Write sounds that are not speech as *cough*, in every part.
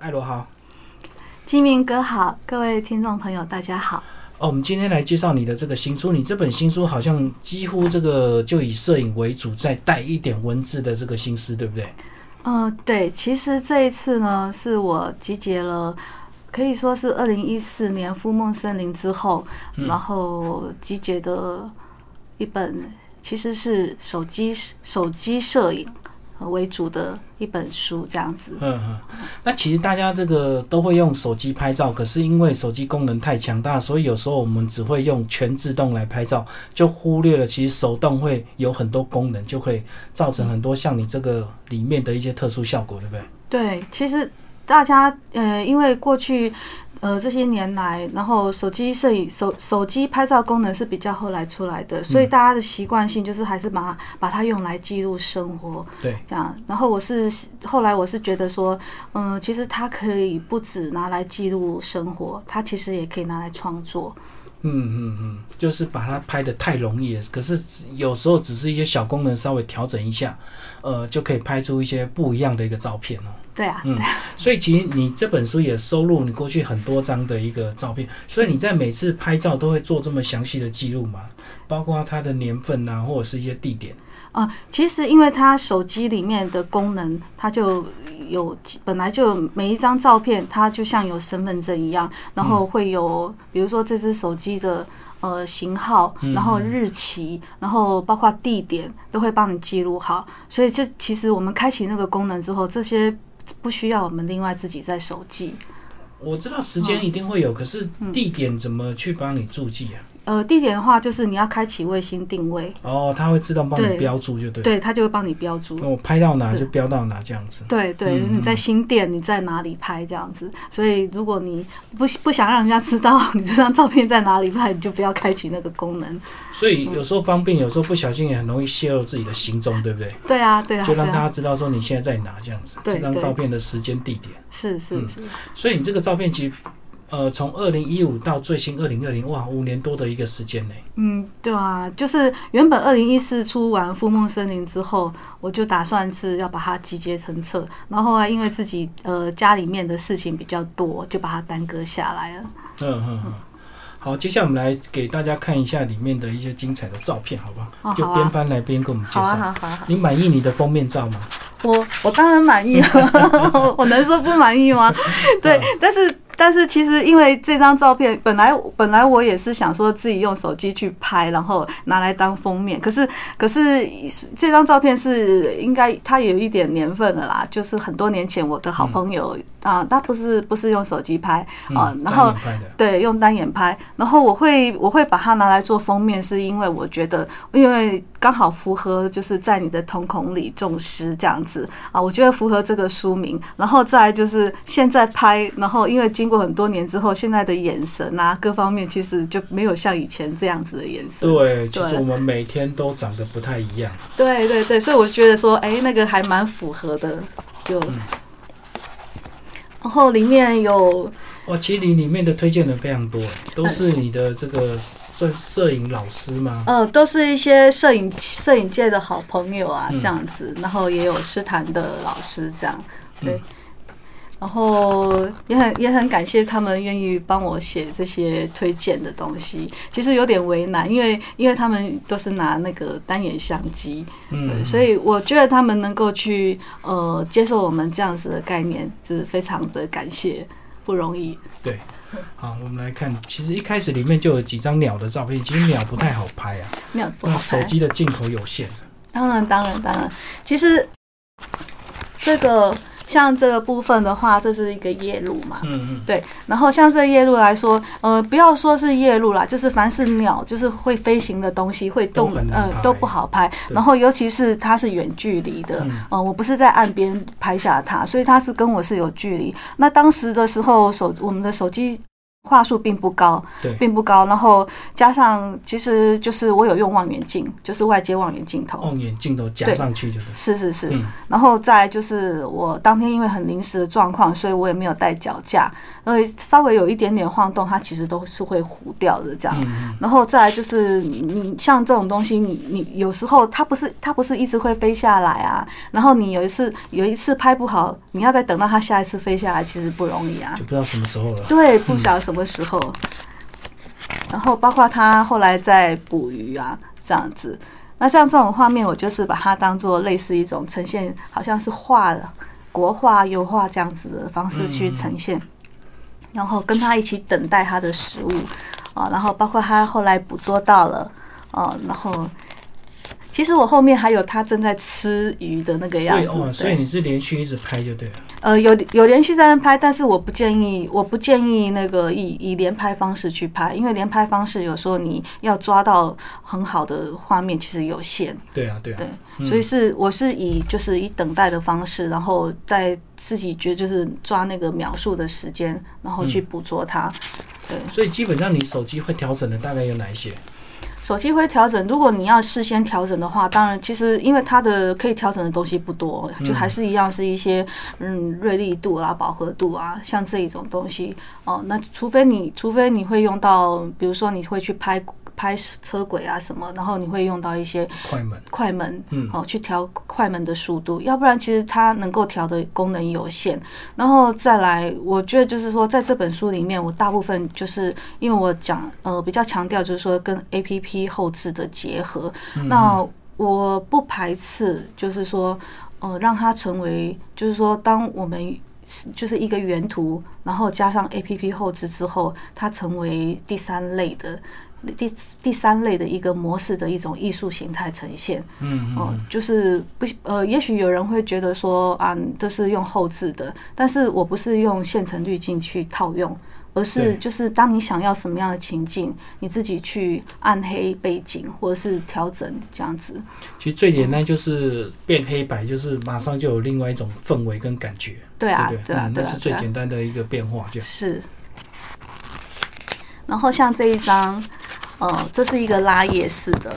艾罗好，金明哥好，各位听众朋友大家好。哦，我们今天来介绍你的这个新书。你这本新书好像几乎这个就以摄影为主，再带一点文字的这个心思，对不对？嗯，对。其实这一次呢，是我集结了，可以说是二零一四年《富梦森林》之后，然后集结的一本，其实是手机手机摄影。为主的一本书这样子。嗯嗯，那其实大家这个都会用手机拍照，可是因为手机功能太强大，所以有时候我们只会用全自动来拍照，就忽略了其实手动会有很多功能，就会造成很多像你这个里面的一些特殊效果，对不对？对，其实大家呃，因为过去。呃，这些年来，然后手机摄影、手手机拍照功能是比较后来出来的，所以大家的习惯性就是还是把把它用来记录生活，对，这样。然后我是后来我是觉得说，嗯，其实它可以不止拿来记录生活，它其实也可以拿来创作。嗯嗯嗯，就是把它拍的太容易了，可是有时候只是一些小功能稍微调整一下，呃，就可以拍出一些不一样的一个照片哦。对啊，嗯，所以其实你这本书也收录你过去很多张的一个照片，所以你在每次拍照都会做这么详细的记录吗？包括它的年份啊，或者是一些地点。啊，其实因为它手机里面的功能，它就有本来就每一张照片，它就像有身份证一样，然后会有比如说这只手机的呃型号，然后日期，然后包括地点都会帮你记录好。所以这其实我们开启那个功能之后，这些不需要我们另外自己在手记。我知道时间一定会有，可是地点怎么去帮你注记啊？呃，地点的话，就是你要开启卫星定位哦，它会自动帮你标注，就对，对，它就会帮你标注。我拍到哪就标到哪，这样子。对对，你在新店，你在哪里拍这样子？所以如果你不不想让人家知道 *laughs* 你这张照片在哪里拍，你就不要开启那个功能。所以有时候方便，有时候不小心也很容易泄露自己的行踪，对不对？对啊，对啊，就让大家知道说你现在在哪这样子，这张照片的时间地点。是是是。所以你这个照片其实。呃，从二零一五到最新二零二零，哇，五年多的一个时间呢。嗯，对啊，就是原本二零一四出完《富梦森林》之后，我就打算是要把它集结成册，然后来，因为自己呃家里面的事情比较多，就把它耽搁下来了。嗯嗯嗯。好，接下来我们来给大家看一下里面的一些精彩的照片，好不好？就边翻来边跟我们介绍。好好好。你满意你的封面照吗？我我当然满意 *laughs* 了，我能说不满意吗？*laughs* 对，但是。但是其实，因为这张照片本来本来我也是想说自己用手机去拍，然后拿来当封面。可是可是这张照片是应该它有一点年份的啦，就是很多年前我的好朋友啊，他不是不是用手机拍啊，然后对用单眼拍，然后我会我会把它拿来做封面，是因为我觉得因为刚好符合就是在你的瞳孔里种诗这样子啊，我觉得符合这个书名。然后再就是现在拍，然后因为经过很多年之后，现在的眼神啊，各方面其实就没有像以前这样子的眼神。对，其实我们每天都长得不太一样。对对对，所以我觉得说，哎，那个还蛮符合的。就，然后里面有哇，其实你里面的推荐人非常多，都是你的这个算摄影老师吗？呃，都是一些摄影摄影界的好朋友啊，这样子。然后也有师坛的老师这样，对。然后也很也很感谢他们愿意帮我写这些推荐的东西，其实有点为难，因为因为他们都是拿那个单眼相机，嗯，所以我觉得他们能够去呃接受我们这样子的概念，就是非常的感谢，不容易。对，好，我们来看，其实一开始里面就有几张鸟的照片，其实鸟不太好拍啊，鸟不好拍，手机的镜头有限。当然，当然，当然，其实这个。像这个部分的话，这是一个夜路嘛，嗯嗯，对。然后像这夜路来说，呃，不要说是夜路啦，就是凡是鸟，就是会飞行的东西，会动，呃，都不好拍。然后尤其是它是远距离的，呃，我不是在岸边拍下它，所以它是跟我是有距离。那当时的时候，手我们的手机。画素并不高，对，并不高。然后加上，其实就是我有用望远镜，就是外接望远镜头。望远镜头夹上去就是。是是是。嗯然后再就是我当天因为很临时的状况，所以我也没有带脚架，因为稍微有一点点晃动，它其实都是会糊掉的这样。嗯然后再来就是你你像这种东西，你你有时候它不是它不是一直会飞下来啊，然后你有一次有一次拍不好，你要再等到它下一次飞下来，其实不容易啊就。不知道什么时候了。对，不晓得什么时候。然后包括他后来在捕鱼啊，这样子。那像这种画面，我就是把它当做类似一种呈现，好像是画的国画、油画这样子的方式去呈现。然后跟他一起等待他的食物啊，然后包括他后来捕捉到了啊，然后其实我后面还有他正在吃鱼的那个样子。所以哦，所以你是连续一直拍就对了。呃，有有连续在那拍，但是我不建议，我不建议那个以以连拍方式去拍，因为连拍方式有时候你要抓到很好的画面，其实有限。对啊，对啊。对，所以是我是以就是以等待的方式，然后在自己觉得就是抓那个描述的时间，然后去捕捉它。对，所以基本上你手机会调整的大概有哪一些？手机会调整，如果你要事先调整的话，当然其实因为它的可以调整的东西不多，就还是一样是一些嗯锐利度啊、饱和度啊，像这一种东西哦。那除非你除非你会用到，比如说你会去拍拍车轨啊什么，然后你会用到一些快门。快门，嗯哦，去调快门的速度，要不然其实它能够调的功能有限。然后再来，我觉得就是说，在这本书里面，我大部分就是因为我讲呃比较强调就是说跟 A P P 后置的结合，那我不排斥，就是说呃让它成为，就是说当我们是就是一个原图，然后加上 A P P 后置之后，它成为第三类的。第第三类的一个模式的一种艺术形态呈现，嗯哦、就是不呃，也许有人会觉得说啊，这是用后置的，但是我不是用现成滤镜去套用，而是就是当你想要什么样的情境，你自己去暗黑背景或者是调整这样子。其实最简单就是变黑白，就是马上就有另外一种氛围跟感觉，对啊对啊嗯，那是，最对啊对啊，简单的一个变化，这样。是。然后像这一张，呃，这是一个拉页式的，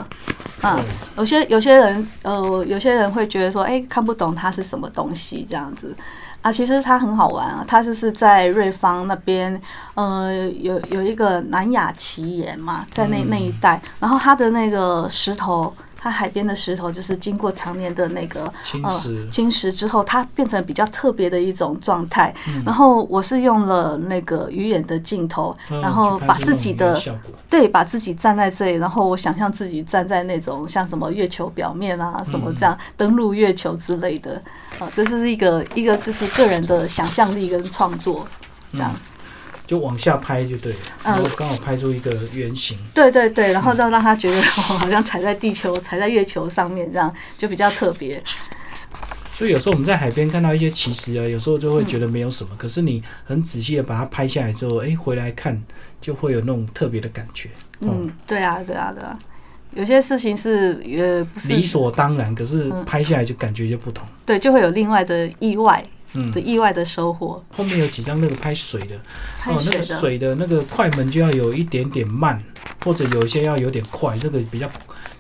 啊，嗯有些有些人呃，有些人会觉得说，哎、看不懂它是什么东西这样子啊。其实它很好玩啊，它就是在瑞芳那边，呃，有有一个南雅奇岩嘛，在那那一带，然后它的那个石头。它海边的石头就是经过常年的那个侵呃蚀侵蚀之后，它变成比较特别的一种状态。嗯。然后我是用了那个鱼眼的镜头，嗯然后把自己的对，把自己站在这里，然后我想象自己站在那种像什么月球表面啊，什么这样登陆月球之类的，啊，这是一个一个就是个人的想象力跟创作，这样。就往下拍就对了，嗯然后刚好拍出一个圆形。对对对，然后就让他觉得我好像踩在地球、踩在月球上面，这样就比较特别。所以有时候我们在海边看到一些奇石啊，有时候就会觉得没有什么，可是你很仔细的把它拍下来之后，哎，回来看就会有那种特别的感觉。哦嗯，对啊，对啊，对啊。有些事情是呃不是理所当然，可是嗯拍下来就感觉就不同。对，就会有另外的意外嗯的，意外的收获。后面有几张那个拍水的，哦，那个水的，水的那个快门就要有一点点慢，或者有一些要有点快，这个比较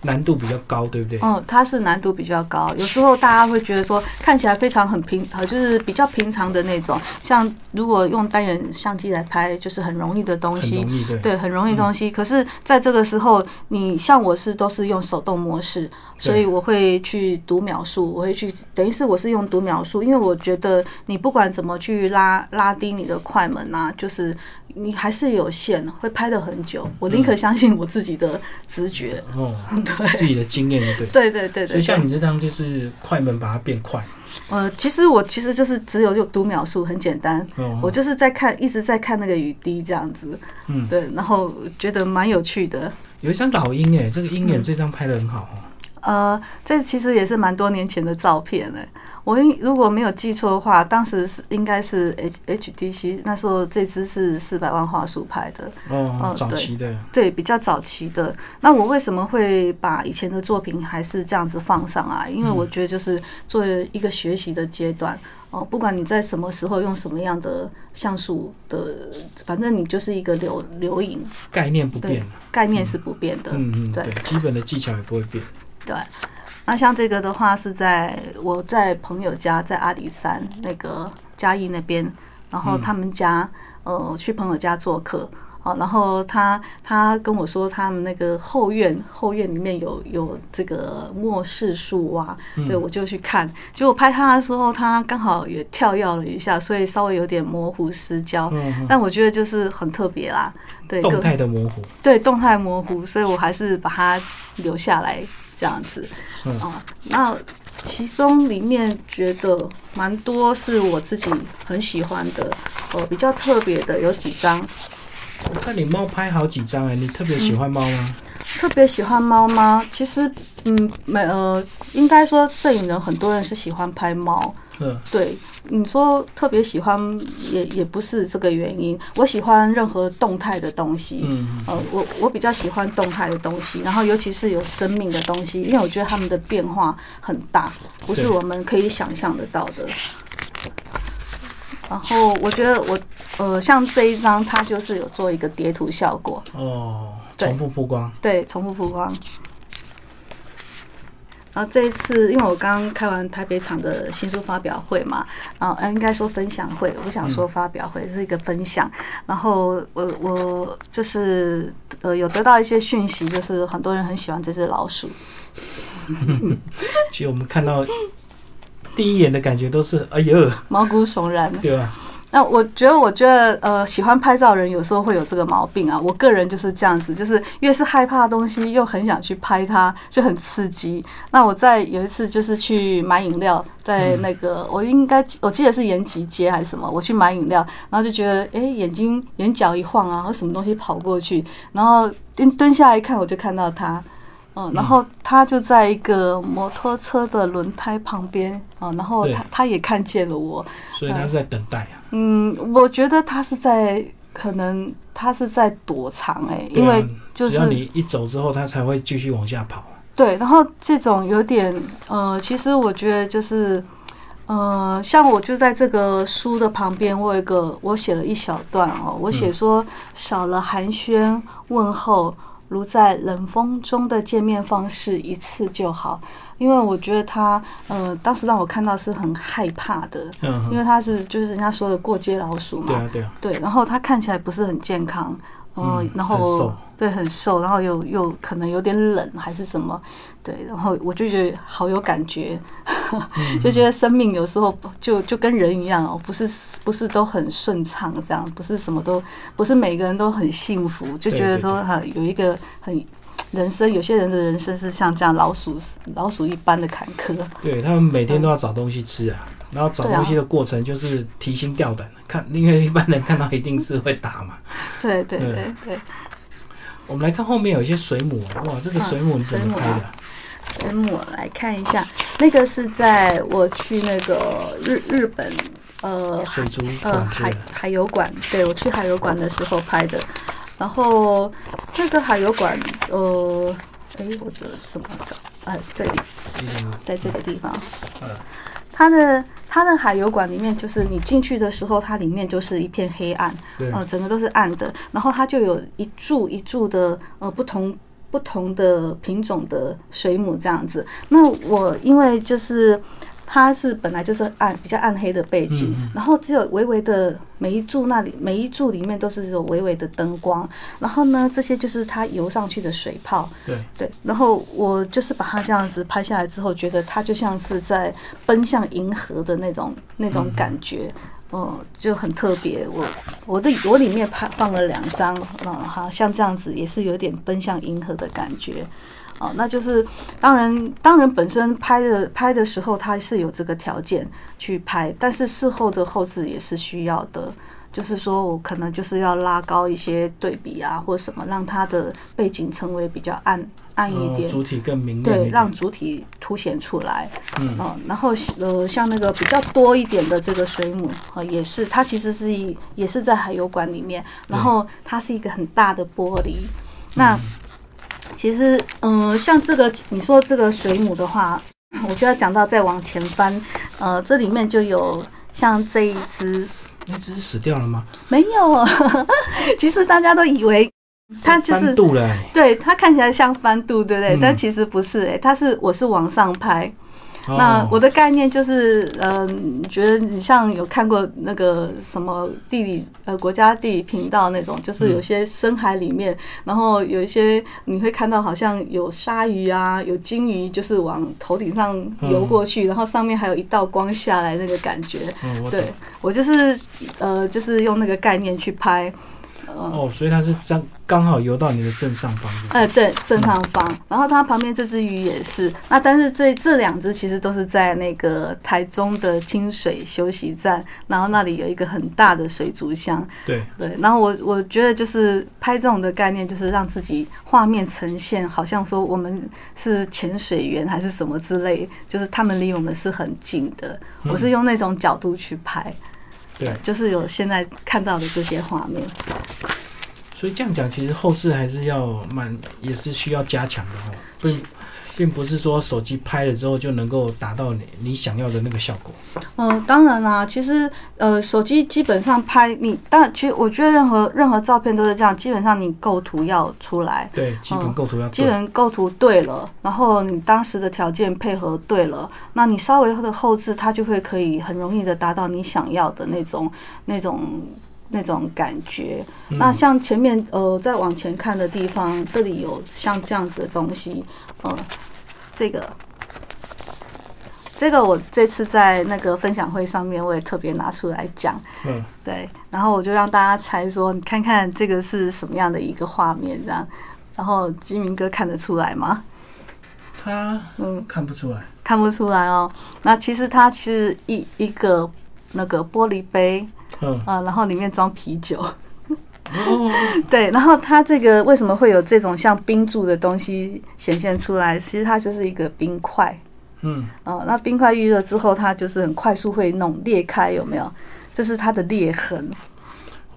难度比较高，对不对？嗯，它是难度比较高，有时候大家会觉得说看起来非常很平，呃，就是比较平常的那种。像如果用单眼相机来拍，就是很容易的东西，很容易，对。对，很容易东西。可是在这个时候，你像我是都是用手动模式，所以我会去读秒数，我会去等于是我是用读秒数，因为我觉得你不管怎么去拉拉低你的快门啊，就是你还是有限，会拍的很久。我宁可相信我自己的直觉。哦，*laughs* 对自己的经验对。对对对对。所以像你这张就是快门把它变快，呃，其实我其实就是只有就读秒数，很简单。哦，我就是在看，一直在看那个雨滴这样子，嗯，对，然后觉得蛮有趣的。有一张老鹰哎，这个鹰嗯眼这张拍的很好哦。呃，这其实也是蛮多年前的照片嘞。我应如果没有记错的话，当时是应该是 H HDC，那时候这支是四百万画素拍的。哦，早期的。对，比较早期的。那我为什么会把以前的作品还是这样子放上来？因为我觉得就是作为一个学习的阶段哦，不管你在什么时候用什么样的像素的，反正你就是一个留留影。概念不变。概念是不变的。嗯嗯，对，基本的技巧也不会变。对。那像这个的话，是在我在朋友家，在阿里山那个嘉义那边，然后他们家呃去朋友家做客，好，然后他他跟我说他们那个后院后院里面有有这个末世树啊，对我就去看，结果拍他的时候，他刚好也跳跃了一下，所以稍微有点模糊失焦，但我觉得就是很特别啦，对，动态的模糊，对，动态模糊，所以我还是把它留下来。这样子，啊，那其中里面觉得蛮多是我自己很喜欢的，呃，比较特别的有几张。我看你猫拍好几张哎，你特别喜欢猫吗？特别喜欢猫吗？其实，嗯，没呃，应该说摄影人很多人是喜欢拍猫。嗯，对，你说特别喜欢也也不是这个原因。我喜欢任何动态的东西。嗯呃，我我比较喜欢动态的东西，然后尤其是有生命的东西，因为我觉得他们的变化很大，不是我们可以想象得到的。然后我觉得我呃，像这一张，它就是有做一个叠图效果。哦。重复曝光，对，重复曝光。然后这一次，因为我刚开完台北场的新书发表会嘛，然后应该说分享会，我不想说发表会，是一个分享。然后我我就是呃有得到一些讯息，就是很多人很喜欢这只老鼠。*laughs* 其实我们看到第一眼的感觉都是哎呦，毛骨悚然，对吧？那我觉得，我觉得，呃，喜欢拍照人有时候会有这个毛病啊。我个人就是这样子，就是越是害怕的东西，又很想去拍它，就很刺激。那我在有一次就是去买饮料，在那个我应该我记得是延吉街还是什么，我去买饮料，然后就觉得，哎，眼睛眼角一晃啊，或什么东西跑过去，然后蹲蹲下来一看，我就看到它。嗯，然后他就在一个摩托车的轮胎旁边啊，然后他他也看见了我，所以他是在等待啊。嗯，我觉得他是在可能他是在躲藏哎，因为就是你一走之后，他才会继续往下跑。对，然后这种有点呃，其实我觉得就是呃，像我就在这个书的旁边，我有一个我写了一小段哦，我写说少了寒暄问候。如在冷风中的见面方式一次就好，因为我觉得他，呃，当时让我看到是很害怕的，嗯，因为他是就是人家说的过街老鼠嘛，对啊对啊，对，然后他看起来不是很健康，嗯，然后对很瘦，然后又又可能有点冷还是什么。对，然后我就觉得好有感觉，*laughs* 就觉得生命有时候就就跟人一样哦，不是不是都很顺畅这样，不是什么都不是每个人都很幸福，就觉得说哈有一个很人生，有些人的人生是像这样老鼠老鼠一般的坎坷。对他们每天都要找东西吃啊，然后找东西的过程就是提心吊胆的，看因为一般人看到一定是会打嘛。*laughs* 对对对对。我们来看后面有一些水母，哇，这个水母你怎么拍的？水母来看一下，那个是在我去那个日日本呃水族呃海海游馆，对我去海游馆的时候拍的。然后这个海油馆呃，哎，我这怎么找？哎，这里，在这个地方。嗯，它的它的海油馆里面，就是你进去的时候，它里面就是一片黑暗，呃，整个都是暗的。然后它就有一柱一柱的呃不同。不同的品种的水母这样子，那我因为就是它是本来就是暗比较暗黑的背景，然后只有微微的每一柱那里每一柱里面都是这种微微的灯光，然后呢这些就是它游上去的水泡，对对，然后我就是把它这样子拍下来之后，觉得它就像是在奔向银河的那种那种感觉。嗯，就很特别。我我的我里面拍放了两张，嗯，哈，像这样子也是有点奔向银河的感觉。哦，那就是当然，当然本身拍的拍的时候，它是有这个条件去拍，但是事后的后置也是需要的。就是说我可能就是要拉高一些对比啊，或什么，让它的背景成为比较暗暗一点，哦主体更明亮对，让主体凸显出来。嗯哦，然后呃，像那个比较多一点的这个水母，呃，也是它其实是一也是在海油馆里面，然后它是一个很大的玻璃。那其实嗯、呃像这个你说这个水母的话，*coughs* 我就要讲到再往前翻，呃，这里面就有像这一只那只是死掉了吗？没有，*laughs* 其实大家都以为它就是。对它看起来像翻肚，对不对？嗯但其实不是、欸，它是我是往上拍。哦那我的概念就是，嗯、觉得你像有看过那个什么地理呃国家地理频道那种，就是有些深海里面，然后有一些你会看到好像有鲨鱼啊，有鲸鱼，就是往头顶上游过去，然后上面还有一道光下来那个感觉。嗯，我对我就是呃，就是用那个概念去拍。哦，所以它是刚刚好游到你的正上方的。哎，对，正上方。然后它旁边这只鱼也是。那但是这这两只其实都是在那个台中的清水休息站，然后那里有一个很大的水族箱。对，对，然后我我觉得就是拍这种的概念，就是让自己画面呈现，好像说我们是潜水员还是什么之类，就是他们离我们是很近的。我是用那种角度去拍，对，就是有现在看到的这些画面。所以这样讲，其实后置还是要蛮，也是需要加强的哈，并并不是说手机拍了之后就能够达到你你想要的那个效果。嗯，当然啦，其实呃，手机基本上拍你，当然，其实我觉得任何任何照片都是这样，基本上你构图要出来，对，基本构图要嗯基。本构图对了，然后你当时的条件配合对了，那你稍微的后置，它就会可以很容易的达到你想要的那种那种那种感觉。嗯那像前面呃，再往前看的地方，这里有像这样子的东西，呃，这个。这个我这次在那个分享会上面，我也特别拿出来讲，嗯，对，然后我就让大家猜说，你看看这个是什么样的一个画面，这样，然后金明哥看得出来吗？他嗯，看不出来。看不出来哦。那其实它其实一一个那个玻璃杯嗯，啊、然后里面装啤酒，哦，*laughs* 对，然后它这个为什么会有这种像冰柱的东西显现出来？其实它就是一个冰块，嗯，哦，那冰块预热之后，它就是很快速会弄裂开，有没有？就是它的裂痕。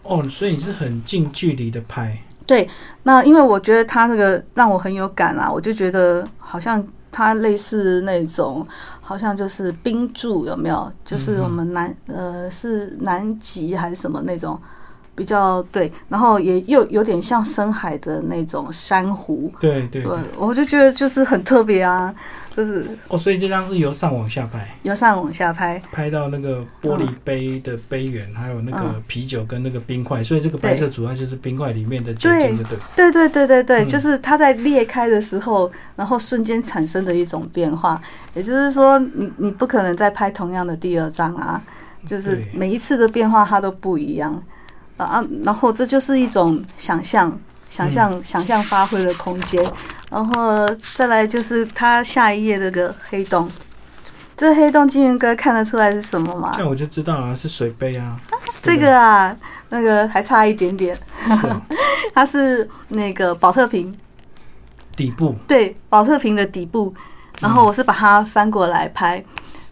哦，所以你是很近距离的拍。对，那因为我觉得它这个让我很有感啊，我就觉得好像它类似那种，好像就是冰柱有没有？就是我们南呃是南极还是什么那种比较对，然后也又有点像深海的那种珊瑚。对对对对。，我就觉得就是很特别啊，就是哦，所以这张是由上往下拍，由上往下拍，拍到那个玻璃杯的杯缘，还有那个嗯啤酒跟那个冰块，所以这个白色主要就是冰块里面的结对晶，的对。对对对对对，嗯就是它在裂开的时候，然后瞬间产生的一种变化。也就是说，你你不可能再拍同样的第二张啊，就是每一次的变化它都不一样啊。然后这就是一种想象。想象、想象发挥的空间，然后再来就是它下一页这个黑洞，这黑洞金云哥看得出来是什么吗这？样我就知道啊，是水杯啊。这个啊，那个还差一点点，*laughs* 它是那个保特瓶，底部，对，保特瓶的底部，然后我是把它翻过来拍，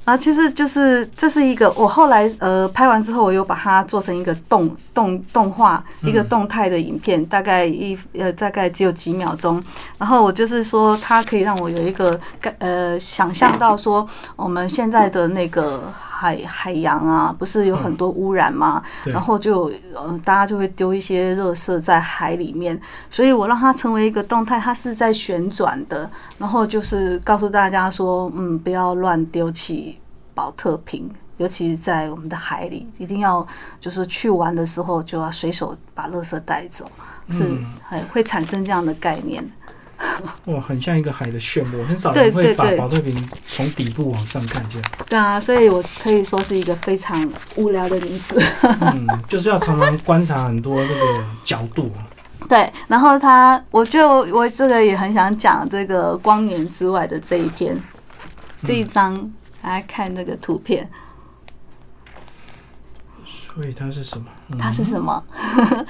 然后其实就是这是一个我后来呃拍完之后，我又把它做成一个动动动画，一个动态的影片，大概一呃大概只有几秒钟，然后我就是说它可以让我有一个概呃想象到说我们现在的那个海海洋啊，不是有很多污染吗？对。然后就呃大家就会丢一些垃圾在海里面，所以我让它成为一个动态，它是在旋转的，然后就是告诉大家说，嗯，不要乱丢弃保特瓶，尤其是在我们的海里，一定要就是去玩的时候就要随手把垃圾带走，是嗯。很会产生这样的概念。*laughs* 哇，很像一个海的漩涡，很少对人会把保特瓶从底部往上看这样。对啊，所以我可以说是一个非常无聊的女子。嗯，就是要常常观察很多那个角度。*laughs* 对，然后他，我就我这个也很想讲这个光年之外的这一篇，这一张，来看这个图片。所以它是什么？嗯它是什么？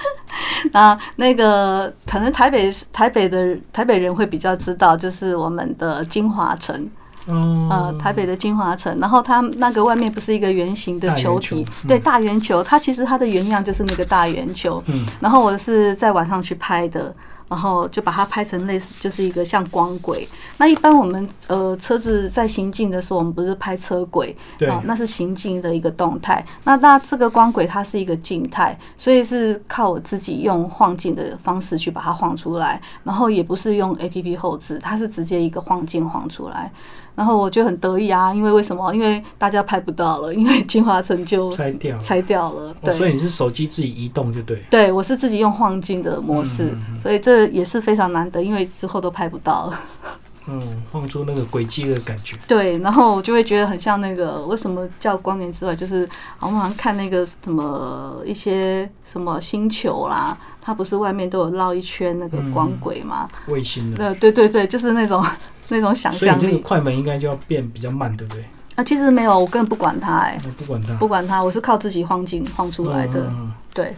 *laughs* 那那个可能台北台北的台北人会比较知道，就是我们的金华城，哦，呃，台北的金华城。然后它那个外面不是一个圆形的球体球，嗯对，大圆球。它其实它的原样就是那个大圆球。嗯然后我是在晚上去拍的，然后就把它拍成类似就是一个像光轨。那一般我们呃车子在行进的时候，我们不是拍车轨，对啊，那是行进的一个动态。那那这个光轨它是一个静态，所以是靠我自己用晃镜的方式去把它晃出来，然后也不是用 A P P 后置，它是直接一个晃镜晃出来。然后我就很得意啊，因为为什么？因为大家拍不到了，因为金华城就拆掉了。拆掉了。所以你是手机自己移动就对。对，我是自己用晃镜的模式，嗯所以这也是非常难得，因为之后都拍不到了。*laughs* 嗯，放出那个轨迹的感觉。对，然后我就会觉得很像那个，为什么叫光年之外？就是我们好像看那个什么一些什么星球啦，它不是外面都有绕一圈那个光轨吗？卫星的。呃，对对对，就是那种那种想所以这个象力快门应该就要变比较慢，对不对？啊。其实没有，我根本不管它、哎，我不管它。不管它，我是靠自己晃镜晃出来的。对，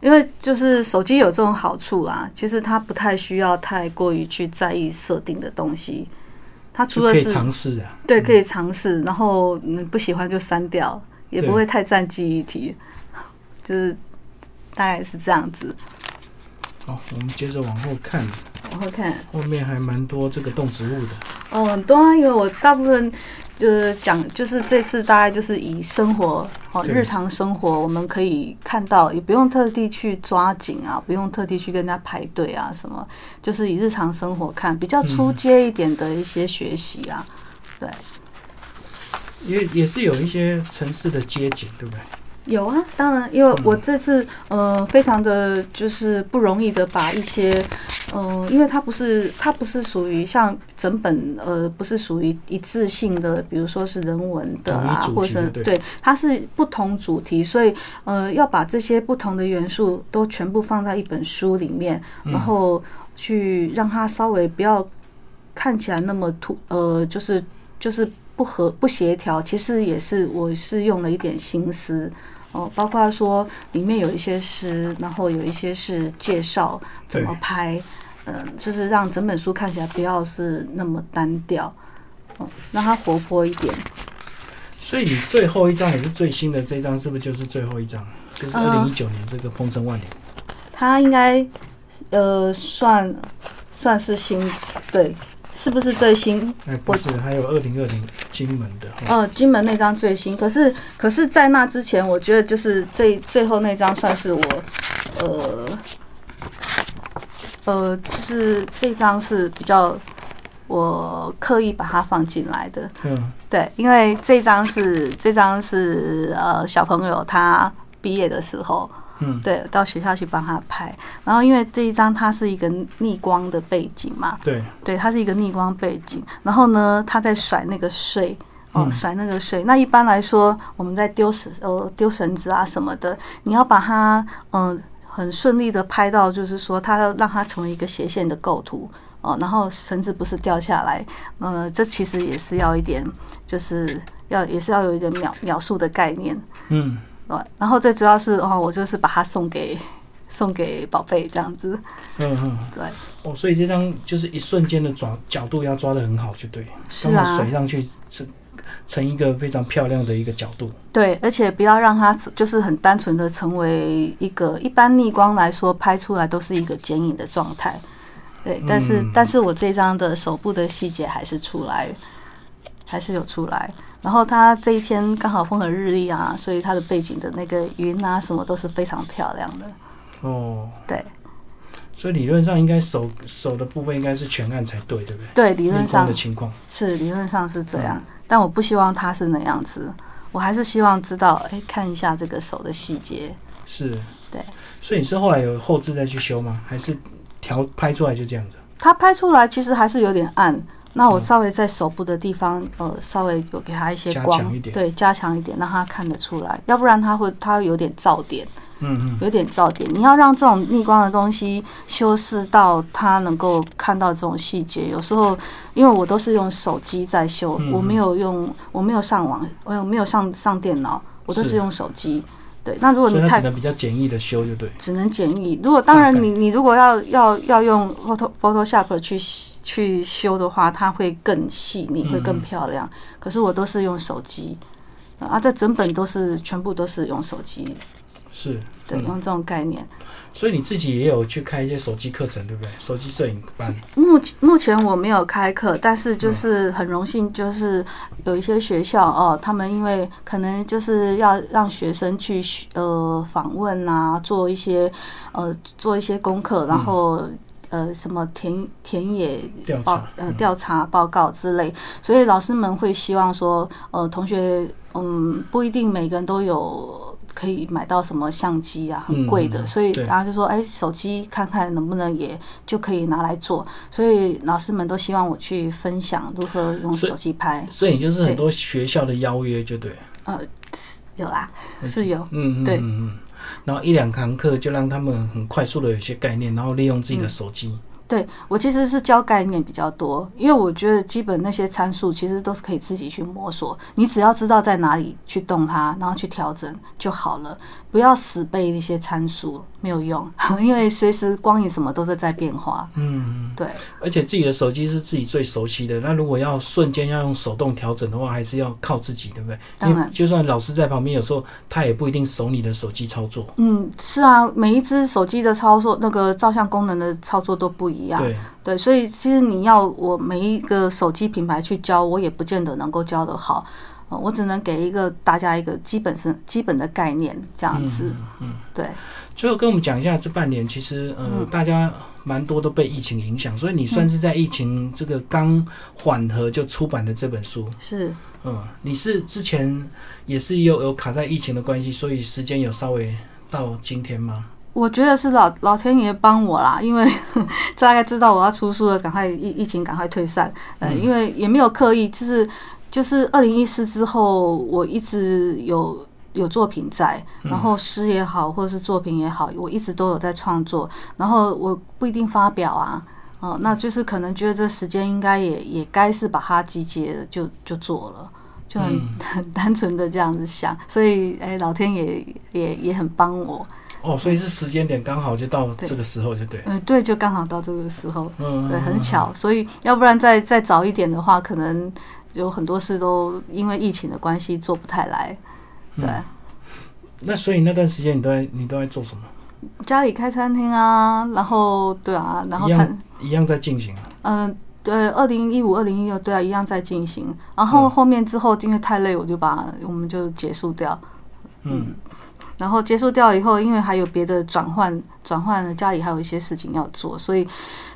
因为就是手机有这种好处啦，其实它不太需要太过于去在意设定的东西，它除就可以了是尝试啊。对可以尝试，然后嗯不喜欢就删掉，也不会太占记忆体，*laughs* 就是大概是这样子。好，我们接着往后看，我会看后面还蛮多这个动植物的。哦，很多啊，因为我大部分就是讲，就是这次大概就是以生活哦，日常生活我们可以看到，也不用特地去抓紧啊，不用特地去跟人家排队啊什么，就是以日常生活看，比较出街一点的一些学习啊，对，也也是有一些城市的街景，对不对？有啊，当然，因为我这次呃非常的就是不容易的把一些嗯、呃因为它不是它不是属于像整本呃不是属于一致性的，比如说是人文的啦，同一主题或者是对对它是不同主题，所以呃要把这些不同的元素都全部放在一本书里面，然后去让它稍微不要看起来那么突呃就是就是不合不协调，其实也是我是用了一点心思。哦，包括说里面有一些诗，然后有一些是介绍怎么拍，嗯、就是让整本书看起来不要是那么单调，嗯，让它活泼一点。所以你最后一张也是最新的这张，是不是就是最后一张？就是呃二零一九年这个《鹏程万里》。它应该呃算算是新，对，是不是最新？哎，不是，还有二零二零金门的。哦呃，金门那张最新，可是可是，在那之前，我觉得就是最最后那张算是我，呃，呃，就是这张是比较我刻意把它放进来的，嗯，对，因为这张是这张是呃小朋友他毕业的时候，嗯对，到学校去帮他拍，然后因为这一张它是一个逆光的背景嘛，对，对，它是一个逆光背景，然后呢，他在甩那个水。哦，嗯甩那个水。那一般来说，我们在丢绳呃丢绳子啊什么的，你要把它嗯、呃很顺利的拍到，就是说它要让它成为一个斜线的构图哦，然后绳子不是掉下来，呃，这其实也是要一点，就是要也是要有一点描描述的概念。嗯，对，然后最主要是哦，我就是把它送给 *laughs* 送给宝贝这样子，嗯嗯。对，哦，所以这张就是一瞬间的抓角度要抓的很好，就对，是啊水上去是成一个非常漂亮的一个角度。对，而且不要让它就是很单纯的成为一个一般逆光来说拍出来都是一个剪影的状态，对，但是、嗯但是我这张的手部的细节还是出来，还是有出来。然后它这一天刚好风和日丽啊，所以它的背景的那个云啊什么都是非常漂亮的。哦，对所以理论上应该手手的部分应该是全暗才对，对不对？对，理论上的情况，是理论上是这样，嗯但我不希望它是那样子，我还是希望知道，哎，看一下这个手的细节。是，对。所以你是后来有后置再去修吗？还是调拍出来就这样子？它拍出来其实还是有点暗，那嗯。我稍微在手部的地方，呃，稍微有给它一些光对，加强一点，让它看得出来，要不然它会它会有点噪点，嗯嗯，有点噪点。你要让这种逆光的东西修饰到它能够看到这种细节，有时候因为我都是用手机在修，嗯我没有用，我没有上网，我有没有上上电脑，我都是是。用手机。对，那如果你太只能比较简易的修，就对。只能简易。如果当然你你如果要要要用 Photo Photoshop 去去修的话，它会更细腻，会更漂亮。可是我都是用手机啊，这整本都是全部都是用手机，是，对，嗯用这种概念。所以你自己也有去开一些手机课程，对不对？手机摄影班，目目前我没有开课，但是就是很荣幸，就是有一些学校哦，他们因为可能就是要让学生去呃访问啊，做一些呃做一些功课，然后。呃，什么田田野调报查，呃调查报告之类，所以老师们会希望说，呃，同学，嗯，不一定每个人都有可以买到什么相机啊，很贵的，所以对大家就说，哎，手机看看能不能也就可以拿来做，所以老师们都希望我去分享如何用手机拍，所以你就是很多学校的邀约，就对了。呃，有啦，是有，嗯，嗯对嗯嗯。然后一两堂课就让他们很快速的有些概念，然后利用自己的手机。对我其实是教概念比较多，因为我觉得基本那些参数其实都是可以自己去摸索，你只要知道在哪里去动它，然后去调整就好了，不要死背一些参数没有用，*laughs* 因为随时光影什么都是在变化。嗯，对，而且自己的手机是自己最熟悉的。那如果要瞬间要用手动调整的话，还是要靠自己，对不对？当然就算老师在旁边，有时候他也不一定熟你的手机操作。嗯，是啊，每一只手机的操作，那个照相功能的操作都不一样。对，对，所以其实你要我每一个手机品牌去教，我也不见得能够教得好。呃我只能给一个大家一个基本是基本的概念，这样子。嗯嗯。对，最后跟我们讲一下，这半年其实呃，嗯大家蛮多都被疫情影响，所以你算是在疫情这个刚缓和就出版的这本书。是。嗯，你是之前也是有有卡在疫情的关系，所以时间有稍微到今天吗？我觉得是老老天爷帮我啦，因为 *laughs* 大概知道我要出书了，赶快疫疫情赶快退散。呃，嗯因为也没有刻意，就是就是二零一四之后，我一直有有作品在，然后诗也好，或者是作品也好，我一直都有在创作。然后我不一定发表啊，哦、那就是可能觉得这时间应该也也该是把它集结了，就就做了。就很、嗯很单纯的这样子想，所以哎、老天爷也也很帮我，哦，所以是时间点刚好就到这个时候，就对。嗯，对，就刚好到这个时候，嗯，对，很巧，所以要不然再再早一点的话，可能有很多事都因为疫情的关系做不太来。对，嗯那所以那段时间你都在你都在做什么？家里开餐厅啊，然后对啊，然后餐，一样在进行啊。嗯、对，二零一五、二零一六，对啊，一样在进行。然后嗯后面之后因为太累，我就把我们就结束掉。嗯然后结束掉以后，因为还有别的转换，转换了家里还有一些事情要做，所以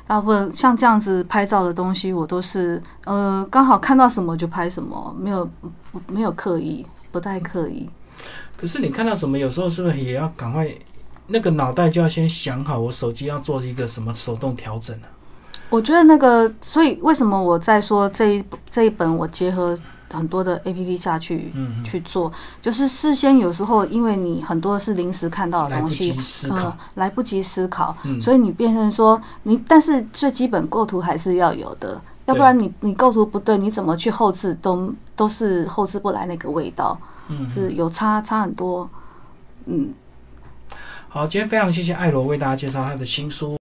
大部分像这样子拍照的东西，我都是呃刚好看到什么就拍什么，没有不没有刻意，不太刻意。可是你看到什么，有时候是不是也要赶快，那个脑袋就要先想好，我手机要做一个什么手动调整啊？我觉得那个，所以为什么我在说这一这一本我结合很多的 A P P 下去嗯，去做，就是事先有时候因为你很多是临时看到的东西呃，，来不及思考，嗯，所以你变成说你，但是最基本构图还是要有的，要不然你你构图不对，你怎么去后置都都是后置不来那个味道，嗯，是有差差很多，嗯。好，今天非常谢谢艾罗为大家介绍他的新书。